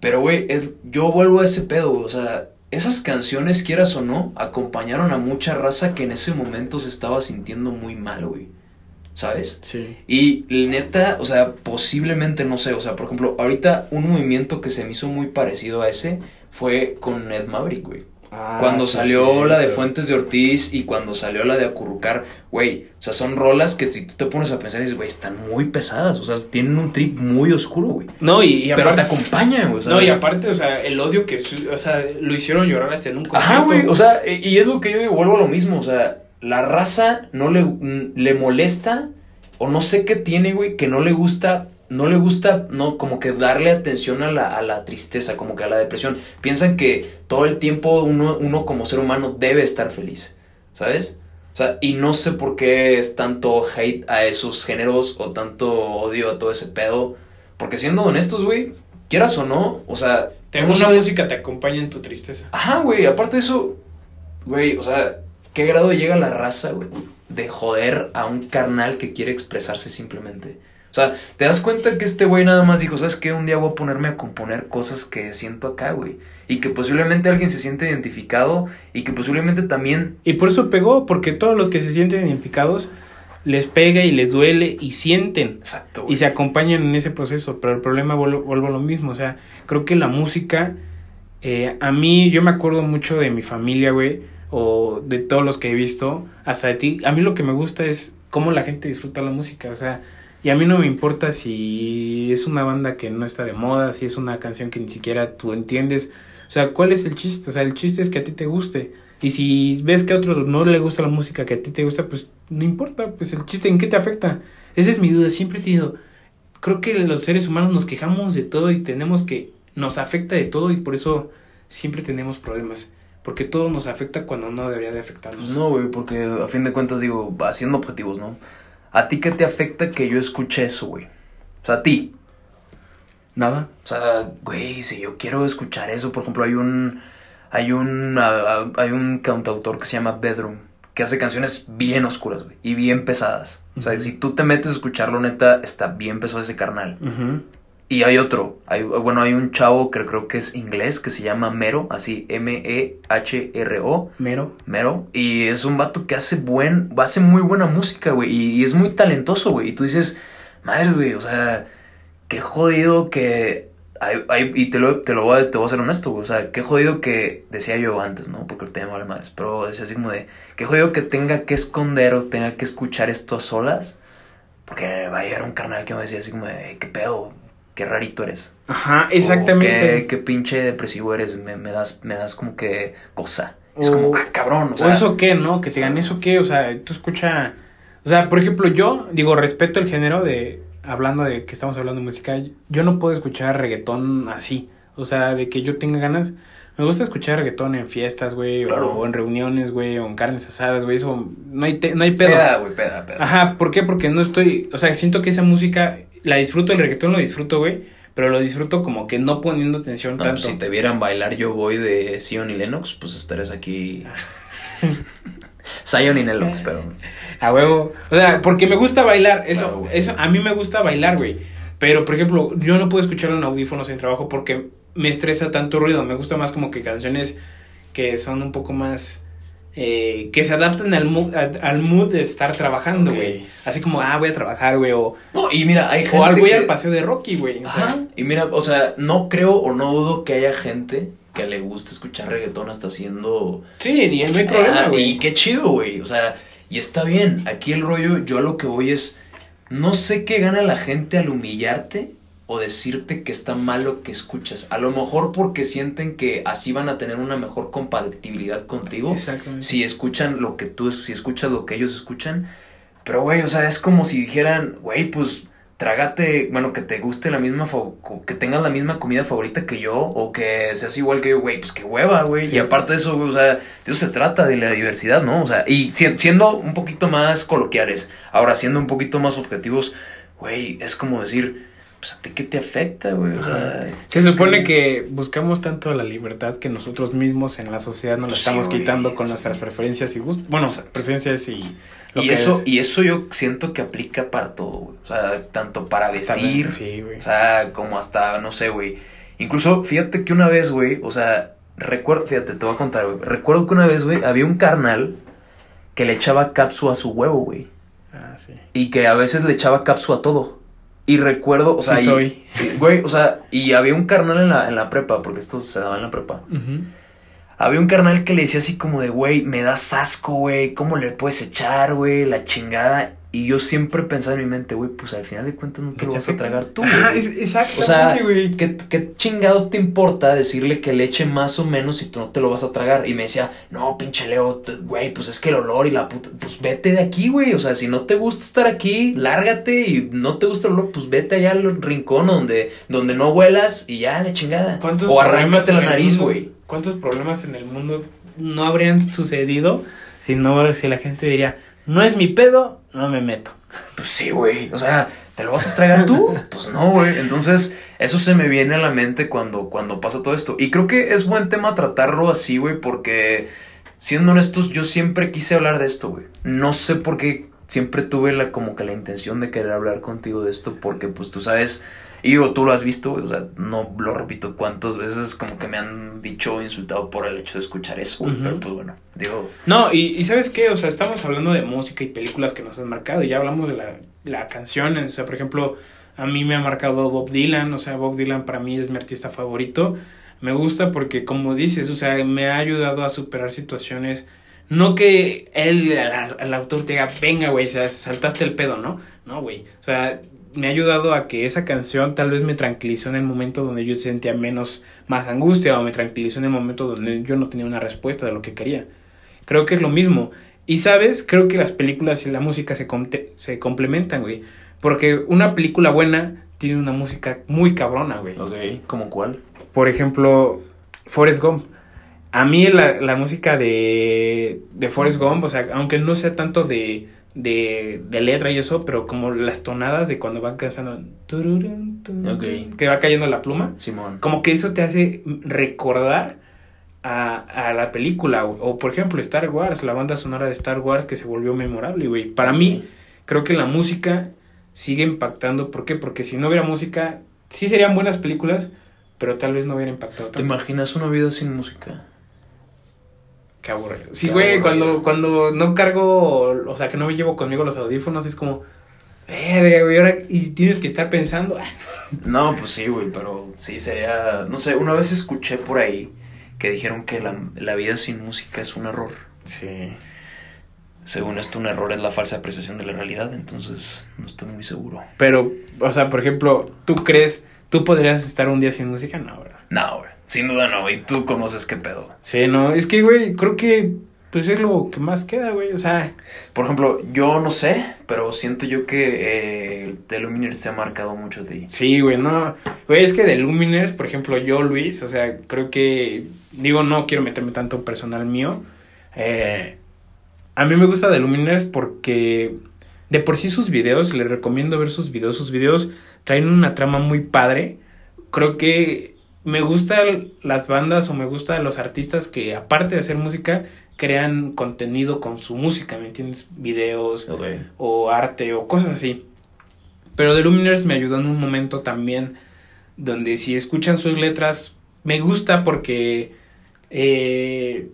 Pero, güey, yo vuelvo a ese pedo, o sea, esas canciones, quieras o no, acompañaron a mucha raza que en ese momento se estaba sintiendo muy mal, güey. ¿sabes? Sí. Y neta, o sea, posiblemente, no sé, o sea, por ejemplo, ahorita un movimiento que se me hizo muy parecido a ese fue con Ed Maverick, güey. Ah, cuando sí, salió sí, la de Fuentes de Ortiz y cuando salió la de Acurrucar, güey, o sea, son rolas que si tú te pones a pensar dices, güey, están muy pesadas, o sea, tienen un trip muy oscuro, güey. No, y, y Pero te acompañan, güey. o sea, no, y aparte, o sea, el odio que. O sea, lo hicieron llorar hasta en un concierto. Ajá, güey, o sea, y y es lo que yo digo, vuelvo a lo mismo, o sea, la raza no le, le molesta o no sé qué tiene, güey, que no le gusta, no le gusta, no, como que darle atención a la, a la tristeza, como que a la depresión. Piensan que todo el tiempo uno, uno como ser humano debe estar feliz, ¿sabes? O sea, y no sé por qué es tanto hate a esos géneros o tanto odio a todo ese pedo. Porque siendo honestos, güey, quieras o no, o sea, Te tú no una sabes- música te acompaña en tu tristeza. Ajá, güey, aparte de eso, güey, o sea, ¿qué grado llega la raza, güey? De joder a un carnal que quiere expresarse simplemente. O sea, te das cuenta que este güey nada más dijo, ¿sabes qué? Un día voy a ponerme a componer cosas que siento acá, güey. Y que posiblemente alguien se siente identificado y que posiblemente también... Y por eso pegó, porque todos los que se sienten identificados les pega y les duele y sienten. Exacto, y se acompañan en ese proceso, pero el problema vuelvo, vuelvo a lo mismo, o sea, creo que la música, eh, a mí, yo me acuerdo mucho de mi familia, güey, o de todos los que he visto, hasta de ti, a mí lo que me gusta es cómo la gente disfruta la música, o sea, y a mí no me importa si es una banda que no está de moda, si es una canción que ni siquiera tú entiendes, o sea, ¿cuál es el chiste? O sea, el chiste es que a ti te guste. Y si ves que a otro no le gusta la música que a ti te gusta, pues no importa, pues el chiste en qué te afecta. Esa es mi duda, siempre he tenido, creo que los seres humanos nos quejamos de todo y tenemos que, nos afecta de todo y por eso siempre tenemos problemas. Porque todo nos afecta cuando no debería de afectarnos. No, güey, porque a fin de cuentas digo, haciendo objetivos, ¿no? ¿A ti qué te afecta que yo escuche eso, güey? O sea, a ti. Nada. O sea, güey, si yo quiero escuchar eso, por ejemplo, hay un hay un hay un cantautor que se llama Bedroom que hace canciones bien oscuras, güey, y bien pesadas. O sea, si tú te metes a escucharlo, neta, está bien pesado ese carnal. Y hay otro, hay, bueno, hay un chavo que creo que es inglés que se llama Mero, así M-E-H-R-O. Mero. Mero. Y es un vato que hace buen, hace muy buena música, güey. Y, y es muy talentoso, güey. Y tú dices, madre, güey, o sea, qué jodido que. hay- hay- y te lo, te lo voy a, te voy a ser honesto, güey. O sea, qué jodido que. Decía yo antes, ¿no? Porque me vale madres. Pero decía así como de. Qué jodido que tenga que esconder o tenga que escuchar esto a solas. Porque va a llegar un carnal que me decía así como de, "Ey, ¿qué pedo? Qué rarito eres. Ajá, O, exactamente. qué, qué pinche depresivo eres. Me, me das, me das como que cosa. Es O- como, ah, cabrón. O O, eso qué, ¿no? Que te digan eso qué, o sea, tú escucha... O sea, por ejemplo, yo, digo, respeto el género de... Hablando de que estamos hablando de música, yo no puedo escuchar reggaetón así. O sea, de que yo tenga ganas... Me gusta escuchar reggaetón en fiestas, güey, Claro. o en reuniones, güey, o en carnes asadas, güey, eso no hay, te- no hay pedo. Peda, güey, peda, peda. Ajá, ¿por qué? Porque no estoy, o sea, siento que esa música, la disfruto, el reggaetón lo disfruto, güey, pero lo disfruto como que no poniendo atención No, tanto. pues, si te vieran bailar yo voy de Zion y Lennox, pues estarías aquí. [LAUGHS] Zion y Lennox, pero. A huevo. O sea, porque me gusta bailar. Eso, Claro, eso, a mí me gusta bailar, güey. Pero, por ejemplo, yo no puedo escucharlo en audífonos en trabajo porque me estresa tanto ruido. Me gusta más como que canciones que son un poco más. Eh, que se adaptan al mood, al mood de estar trabajando, güey. Así como, ah, voy a trabajar, güey. O, No, y mira, hay gente. o que- al paseo de Rocky, güey. Y mira, o sea, no creo o no dudo que haya gente que le guste escuchar reggaetón hasta haciendo. sí, y no hay problema, Ah, güey. y qué chido, güey. O sea, y está bien. Aquí el rollo, yo a lo que voy es. No sé qué gana la gente al humillarte o decirte que está mal lo que escuchas. A lo mejor porque sienten que así van a tener una mejor compatibilidad contigo. Exactamente. Si escuchan lo que tú, si escuchas lo que ellos escuchan. Pero, güey, o sea, es como si dijeran, güey, pues trágate, bueno, que te guste la misma, que tengas la misma comida favorita que yo, o que seas igual que yo, güey, pues qué hueva, güey. Sí. Y aparte de eso, güey, o sea, de eso se trata, de la diversidad, ¿no? O sea, y si- siendo un poquito más coloquiales, ahora siendo un poquito más objetivos, güey, es como decir, pues a ti qué te afecta, güey, o sea. Se supone que buscamos tanto la libertad que nosotros mismos en la sociedad nos la Pues estamos sí, quitando con sí. nuestras preferencias y gustos. Bueno, Exacto. preferencias y lo Y que eso, es. y eso yo siento que aplica para todo, güey. O sea, tanto para vestir, Sí, o sea, como hasta, no sé, güey. Incluso, fíjate que una vez, güey, o sea, recuerdo, fíjate, te voy a contar, güey. Recuerdo que una vez, güey, había un carnal que le echaba capsu a su huevo, güey. Ah, Ah, sí. y que a veces le echaba capsu a todo. Y recuerdo, o sea, Sí y- soy. güey, o sea, y había un carnal en la, en la prepa, porque esto se daba en la prepa. Había un carnal que le decía así como de, güey, me das asco, güey, ¿cómo le puedes echar, güey? La chingada. Y yo siempre pensaba en mi mente, güey, pues al final de cuentas no te lo vas a tragar tú, güey. exactamente, O sea, güey. ¿qué, ¿qué chingados te importa decirle que le eche más o menos si tú no te lo vas a tragar? Y me decía, no, pinche Leo, güey, pues es que el olor y la puta, pues vete de aquí, güey. O sea, si no te gusta estar aquí, lárgate y no te gusta el olor, pues vete allá al rincón donde, donde no huelas y ya, la chingada. ¿Cuántos O arráncate la nariz, mundo- güey. ¿Cuántos problemas en el mundo no habrían sucedido si no, si la gente diría, no es mi pedo, no me meto? Pues sí, güey. O sea, ¿te lo vas a tragar tú? [LAUGHS] Pues no, güey. Entonces, eso se me viene a la mente cuando, cuando pasa todo esto. Y creo que es buen tema tratarlo así, güey, porque, siendo honestos, yo siempre quise hablar de esto, güey. No sé por qué siempre tuve la, como que la intención de querer hablar contigo de esto, porque, pues, tú sabes... Y digo, tú lo has visto, güey, o sea, no lo repito cuántas veces como que me han dicho insultado por el hecho de escuchar eso, güey. Pero pues bueno, digo, No, y, y ¿sabes qué? O sea, estamos hablando de música y películas que nos han marcado. Y ya hablamos de la, la canción. O sea, por ejemplo, a mí me ha marcado Bob Dylan. O sea, Bob Dylan para mí es mi artista favorito. Me gusta porque, como dices, o sea, me ha ayudado a superar situaciones. No que él, el, el autor te diga, venga, güey, o sea, saltaste el pedo, ¿no? No, güey. O sea, me ha ayudado a que esa canción tal vez me tranquilizó en el momento donde yo sentía menos, más angustia o me tranquilizó en el momento donde yo no tenía una respuesta de lo que quería. Creo que es lo mismo. Y sabes, creo que las películas y la música se, comte- se complementan, güey. Porque una película buena tiene una música muy cabrona, güey. ok, ¿como cuál? Por ejemplo, Forrest Gump. A mí la, la música de, de Forrest Gump, o sea, aunque no sea tanto de, de, de letra y eso, pero como las tonadas de cuando van cantando, tun, que va cayendo la pluma, Simón. como que eso te hace recordar a, a la película. O, o, por ejemplo, Star Wars, la banda sonora de Star Wars que se volvió memorable, güey. Para mí, creo que la música sigue impactando. ¿Por qué? Porque si no hubiera música, sí serían buenas películas, pero tal vez no hubiera impactado ¿Te tanto. imaginas una vida sin música? Qué aburrido. Sí, güey, cuando, cuando no cargo, o sea, que no me llevo conmigo los audífonos, es como, verga, güey, ahora, y tienes que estar pensando, ah, No, pues sí, güey, pero sí sería. No sé, una vez escuché por ahí que dijeron que la, la vida sin música es un error. Sí. Según esto, un error es la falsa apreciación de la realidad, entonces no estoy muy seguro. Pero, o sea, por ejemplo, ¿tú crees, tú podrías estar un día sin música? No, ¿verdad? No, güey, sin duda no, y tú conoces qué pedo. Sí, no, es que, güey, creo que, pues es lo que más queda, güey, o sea, Por ejemplo, yo no sé, pero siento yo que eh, The Lumineers se ha marcado mucho de ti. sí, güey, no, güey, es que de Luminers, por ejemplo, yo, Luis, o sea, creo que, digo, no quiero meterme tanto personal mío, eh, a mí me gusta de Luminers porque de por sí sus videos, les recomiendo ver sus videos, sus videos traen una trama muy padre, creo que me gustan las bandas o me gustan los artistas que aparte de hacer música, crean contenido con su música, ¿me entiendes? Videos, o arte o cosas así. Pero The Luminers me ayudó en un momento también donde si escuchan sus letras me gusta porque eh,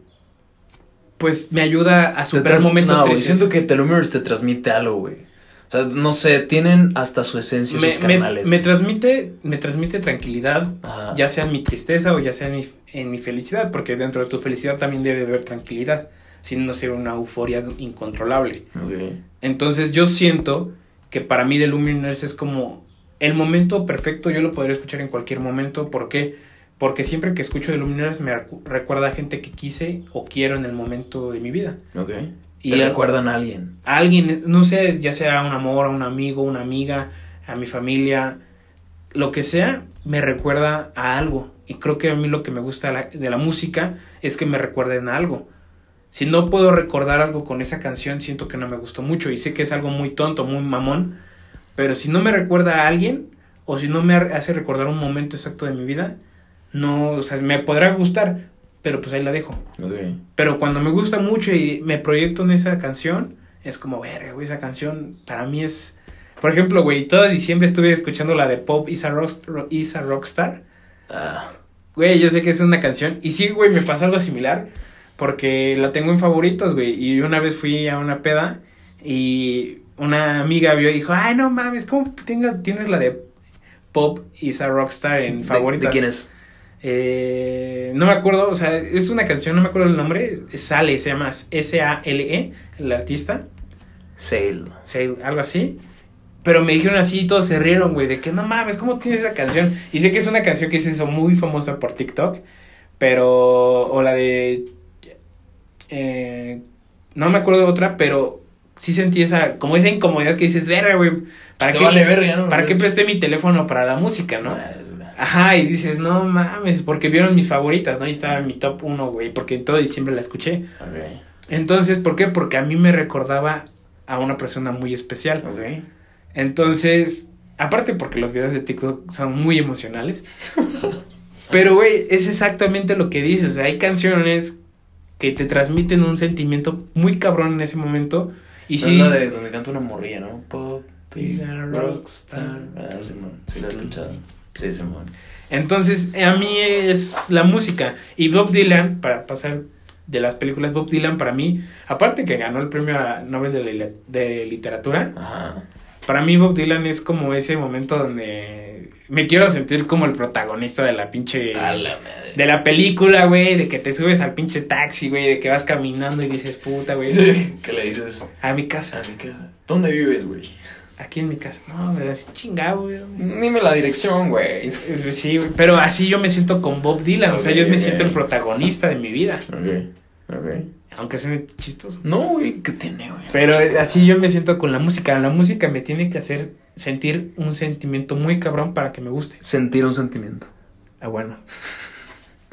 pues me ayuda a superar momentos no, siento que The Lumineers te transmite algo, güey. O sea, no sé, tienen hasta su esencia me, sus me- carnales. me transmite me transmite tranquilidad Ajá. ya sea en mi tristeza o ya sea en mi, en mi felicidad porque dentro de tu felicidad también debe haber tranquilidad sin no ser una euforia incontrolable. Entonces yo siento que para mí The Luminers es como el momento perfecto, yo lo podría escuchar en cualquier momento, ¿por qué? Porque siempre que escucho The Luminers me recu- recuerda a gente que quise o quiero en el momento de mi vida. Y te recuerdan a alguien. a alguien, no sé, ya sea un amor, un amigo, una amiga, a mi familia, lo que sea, me recuerda a algo. Y creo que a mí lo que me gusta de la, de la música es que me recuerden a algo. Si no puedo recordar algo con esa canción, siento que no me gustó mucho. Y sé que es algo muy tonto, muy mamón. Pero si no me recuerda a alguien, o si no me hace recordar un momento exacto de mi vida, no, o sea, me podrá gustar, pero pues ahí la dejo. Pero cuando me gusta mucho y me proyecto en esa canción, es como, verga, güey, esa canción para mí es... Por ejemplo, güey, todo diciembre estuve escuchando la de Pop is a, Rock- is a Rockstar. Ah, Güey, yo sé que es una canción. Y sí, güey, me pasó algo similar. Porque la tengo en favoritos, güey. Y una vez fui a una peda Y una amiga vio y dijo, ay, no mames, ¿cómo tenga, tienes la de Pop is a Rockstar en ¿De- favoritas? ¿De, quién es? Eh, no me acuerdo, o sea, es una canción, no me acuerdo el nombre, Sale, se llama S-A-L-E, E, el artista, Sale. Sale, algo así. Pero me dijeron así y todos se rieron, güey, de que no mames, ¿cómo tienes esa canción? Y sé que es una canción que se hizo muy famosa por TikTok, pero, o la de, eh, no me acuerdo de otra, pero sí sentí esa, como esa incomodidad que dices, verga, güey, ¿para qué, vale verga, ¿no? ¿para qué presté mi teléfono para la música, no? Ajá, y dices, no mames, porque vieron mis favoritas, ¿no? Y estaba en mi top uno, güey, porque en todo diciembre la escuché. Ok. Entonces, ¿por qué? Porque a mí me recordaba a una persona muy especial. Ok. Entonces, aparte porque los videos de TikTok son muy emocionales. pero, güey, es exactamente lo que dices. O sea, hay canciones que te transmiten un sentimiento muy cabrón en ese momento. Y Es sí, la de donde canta una morrilla, ¿no? Pop rockstar. Ah. Sí, la he escuchado. Sí, Simón. Entonces, a mí es la música. Y Bob Dylan, para pasar de las películas, Bob Dylan para mí, aparte que ganó el premio a Nobel de, li- de Literatura, Ajá. para mí Bob Dylan es como ese momento donde me quiero sentir como el protagonista de la pinche... A la madre. De la película, güey, de que te subes al pinche taxi, güey, de que vas caminando y dices, puta, güey, Sí, ¿qué le dices? a mi casa, A mi casa. ¿Dónde vives, güey? Aquí en mi casa. No, pero así chingado, güey. Dime la dirección, güey. [LAUGHS] Sí, güey, pero así yo me siento con Bob Dylan, o sea, yo me siento el protagonista de mi vida. Ok. Ok. Aunque suene chistoso. No, güey, ¿qué tiene, güey? Pero así yo me siento con la música. La música me tiene que hacer sentir un sentimiento muy cabrón para que me guste. Sentir un sentimiento. Ah, bueno.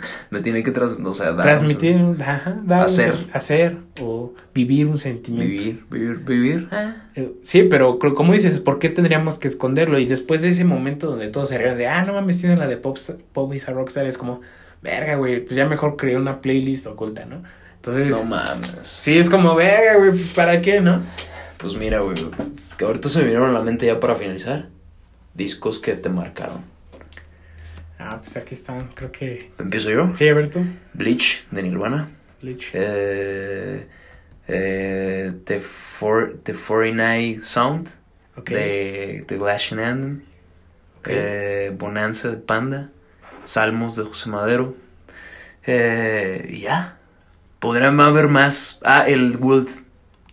[LAUGHS] Me tiene que tras, o sea, dar, Transmitir, ajá, dar, Hacer. hacer. o vivir un o sea, sentimiento. vivir, vivir, vivir. Eh, Sí, pero como dices, ¿por qué tendríamos que esconderlo? Y después de ese momento donde todos se ríen de, ah, no mames, tiene la de Pop, Pop is a Rockstar, es como, verga, güey, pues ya mejor creé una playlist oculta, ¿no? Entonces, No mames. sí, es como, verga, güey, ¿para qué, no? Pues mira, güey, que ahorita se me vinieron a la mente ya para finalizar. Discos que te marcaron. Ah, pues aquí están, creo que... ¿Empiezo yo? Sí, a ver tú, Bleach, de Nirvana. Lich. Eh, eh, the, for, the 49 Sound, de The Glass Anthem. eh, Bonanza de Panda. Salmos de José Madero. Eh, ya. Podrían haber más. Ah, el Wood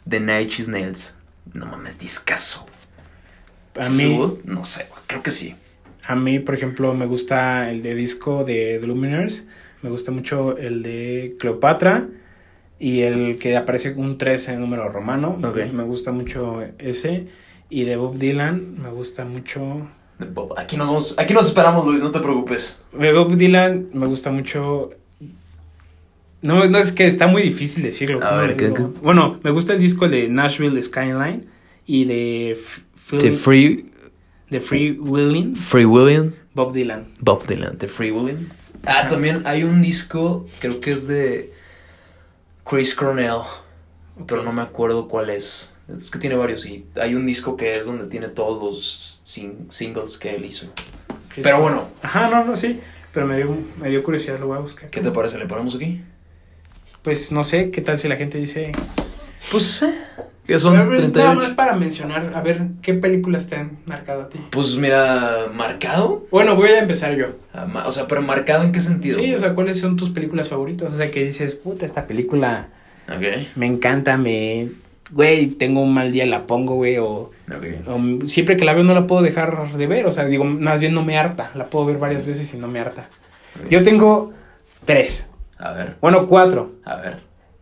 de Inch Nails. No mames, discaso. a ¿Sí mí... No sé, creo que sí. A mí, por ejemplo, me gusta el de disco de The Luminers. Me gusta mucho el de Cleopatra. Y el que aparece un 3 en número romano. Me gusta mucho ese. Y de Bob Dylan me gusta mucho. De Bob. Aquí nos, vamos- aquí nos esperamos, Luis, no te preocupes. De Bob Dylan me gusta mucho. No, no es que está muy difícil decirlo. A ¿cómo ver, lo ¿qué- digo? Bueno, me gusta el disco de Nashville Skyline y de The Free, de Free Willing Free William. Bob Dylan. Bob Dylan, The Free William. Ah, Ajá. también hay un disco, creo que es de Chris Cornell, pero no me acuerdo cuál es. Es que tiene varios y hay un disco que es donde tiene todos los sing- singles que él hizo. Pero bueno, Ajá, no, no, sí. Pero me dio, me dio curiosidad, lo voy a buscar. ¿qué te parece? ¿Le paramos aquí? Pues no sé, ¿qué tal si la gente dice... Pues, eh, que son Pero es nada 38. más para mencionar, a ver, ¿qué películas te han marcado a ti? Pues mira, ¿marcado? Bueno, voy a empezar yo. Ah, O sea, pero ¿marcado en qué sentido? Sí, o sea, ¿cuáles son tus películas favoritas? O sea, que dices, puta, esta película Ok, me encanta, me... Güey, tengo un mal día, la pongo, güey, o, o siempre que la veo no la puedo dejar de ver, o sea, digo, más bien no me harta, la puedo ver varias veces y no me harta. Yo tengo tres, A ver, bueno, cuatro. a ver.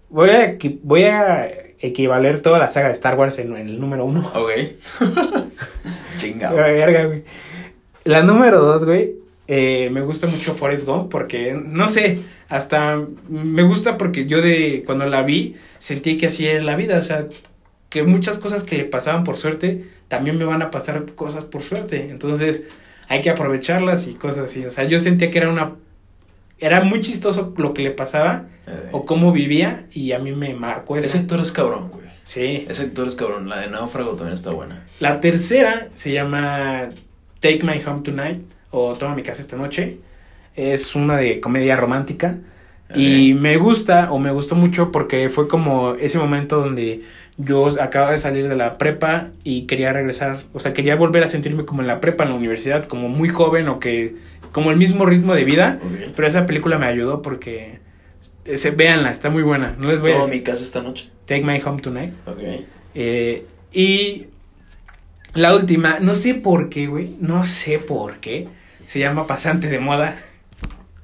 Voy a, voy a equivaler toda la saga de Star Wars en, en el número uno. Ok. [LAUGHS] Chingado. La verga, güey. La número dos, güey. eh, me gusta mucho Forrest Gump porque, no sé, hasta me gusta porque yo de cuando la vi sentí que así es la vida, o sea, que muchas cosas que le pasaban por suerte también me van a pasar cosas por suerte, entonces hay que aprovecharlas y cosas así, o sea, yo sentía que era una, era muy chistoso lo que le pasaba Ok. o cómo vivía y a mí me marcó eso. Ese actor es cabrón, güey. Sí. Ese actor es cabrón. La de Náufrago también está buena. La tercera se llama Take My Home Tonight o Toma mi casa esta noche. Es una de comedia romántica. Y me gusta o me gustó mucho porque fue como ese momento donde yo acababa de salir de la prepa y quería regresar, o sea, quería volver a sentirme como en la prepa, en la universidad, como muy joven o que, como el mismo ritmo de vida, pero esa película me ayudó porque, eh, se, véanla, está muy buena, no les voy a Todo decir, mi casa esta noche. Take My Home Tonight, Ok. eh, y la última, no sé por qué, güey, no sé por qué, se llama Pasante de Moda.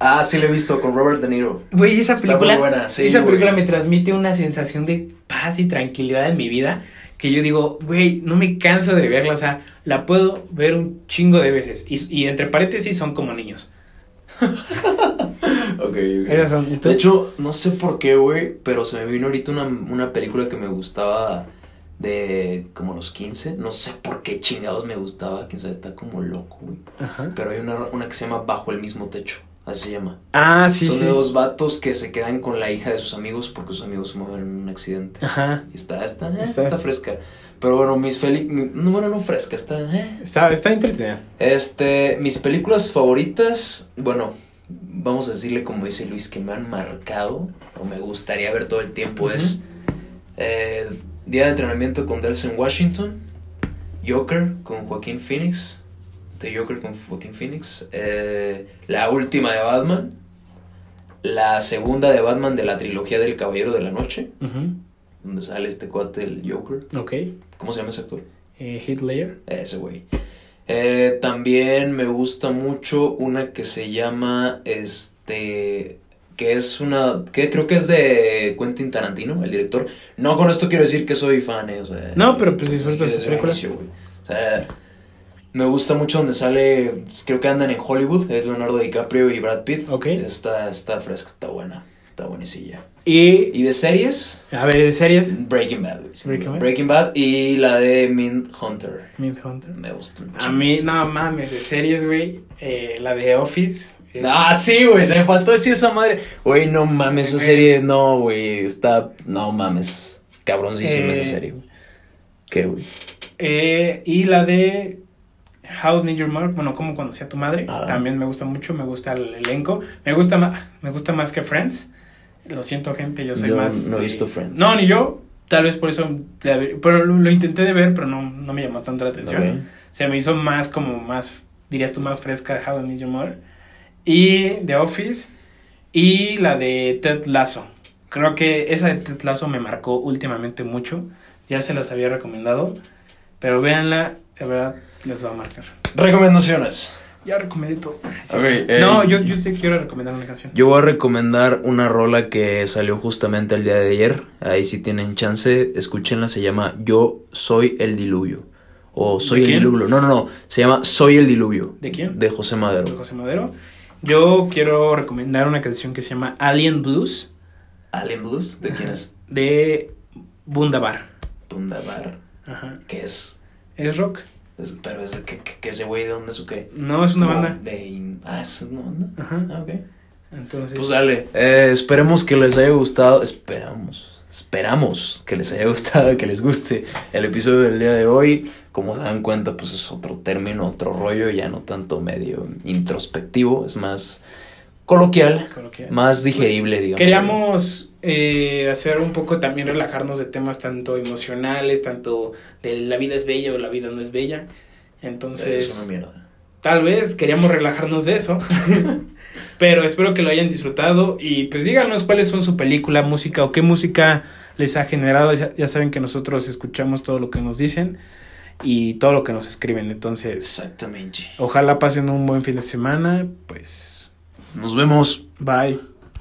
Ah, sí lo he visto con Robert De Niro. Güey, esa Está película, muy buena, sí, esa güey. película me transmite una sensación de paz y tranquilidad en mi vida que yo digo, güey, no me canso de verla, o sea, la puedo ver un chingo de veces y, y entre paréntesis son como niños. [LAUGHS] Ok, ok. Esas son. ¿y tú? De hecho, no sé por qué, güey, pero se me vino ahorita una, una película que me gustaba de como los 15. No sé por qué chingados me gustaba, quién sabe, está como loco, güey. Ajá. Pero hay una, una que se llama Bajo el mismo techo, así se llama. Ah, sí, Son sí. de dos vatos que se quedan con la hija de sus amigos porque sus amigos se mueven en un accidente. Ajá. Y está, está, eh, Está- está, fresca. Pero bueno, mis feli mi- no, bueno, no fresca, está, eh. Está, está entretenida. Este, mis películas favoritas, bueno, vamos a decirle como dice Luis, que me han marcado o me gustaría ver todo el tiempo es eh, Día de Entrenamiento con Delson Washington, Joker con Joaquín Phoenix, The Joker con Joaquín Phoenix, eh, la última de Batman, la segunda de Batman de la trilogía del Caballero de la Noche, donde sale este cuate, el Joker, Ok. ¿cómo se llama ese actor? Eh, Hitler. Ese güey. Eh, también me gusta mucho una que se llama este que es una que creo que es de Quentin Tarantino, el director. No con esto quiero decir que soy fan, eh, o sea, No, pero pues sus el películas. inicio, güey. O sea, me gusta mucho donde sale, creo que andan en Hollywood, es Leonardo DiCaprio y Brad Pitt. Ok. Está está fresca, está buena, está buenísima. Y. Y de series, A ver, de series. Breaking Bad, Breaking. Bad. Breaking Bad y la de Mind Hunter. Mindhunter. Me gusta un A mí, no mames, de series, güey. eh, la de Office. es- Ah, sí, güey, se me faltó decir esa madre. Güey, no mames, esa serie, no, güey, está, no mames, cabroncísima Eh, esa serie, güey. ¿Qué, güey? Eh, y la de How Met Your Mother, bueno, como cuando sea tu madre, Ah. también me gusta mucho, me gusta el elenco, me gusta más, me gusta más que Friends. Lo siento, gente, yo soy Yo más. no he visto Friends. No, ni yo. Tal vez por eso, pero lo, lo intenté de ver, pero no, no me llamó tanto la atención. Ok. Se me hizo más como más, dirías tú, más fresca How I Met Your Mother. Y The Office. Y la de Ted Lasso. Creo que esa de Ted Lasso me marcó últimamente mucho. Ya se las había recomendado. Pero véanla, de verdad les va a marcar. Recomendaciones. Ya recomendé todo. Eh, no, yo, yo te quiero recomendar una canción. Yo voy a recomendar una rola que salió justamente el día de ayer. Ahí si tienen chance, escúchenla. Se llama Yo Soy el Diluvio. O Soy ¿De el? Diluvio. No, no, no. Se llama Soy el Diluvio. ¿De quién? De José de Madero. José Madero. Yo quiero recomendar una canción que se llama Alien Blues Alien Blues. ¿De quién es? de Bundabar. Tundabar. Ajá. ¿Qué es? ¿Es rock? Es- pero es de que, que, que ese güey de dónde es o qué. No, es una banda. De Ah, es una banda. Ajá. Ah, ok. Entonces, Pues dale. Eh, esperemos que les haya gustado. Esperamos. Esperamos que les haya gustado, que les guste el episodio del día de hoy. Como se dan cuenta, pues es otro término, otro rollo, ya no tanto medio introspectivo, es más coloquial, coloquial. más digerible, digamos. Queríamos eh, hacer un poco también relajarnos de temas tanto emocionales, tanto de la vida es bella o la vida no es bella. Entonces, Es una mierda. tal vez queríamos relajarnos de eso. [LAUGHS] Pero espero que lo hayan disfrutado y pues díganos cuáles son su película, música o qué música les ha generado. Ya, ya saben que nosotros escuchamos todo lo que nos dicen y todo lo que nos escriben. Entonces, Exactamente. ojalá pasen un buen fin de semana. Pues, Nos vemos. bye.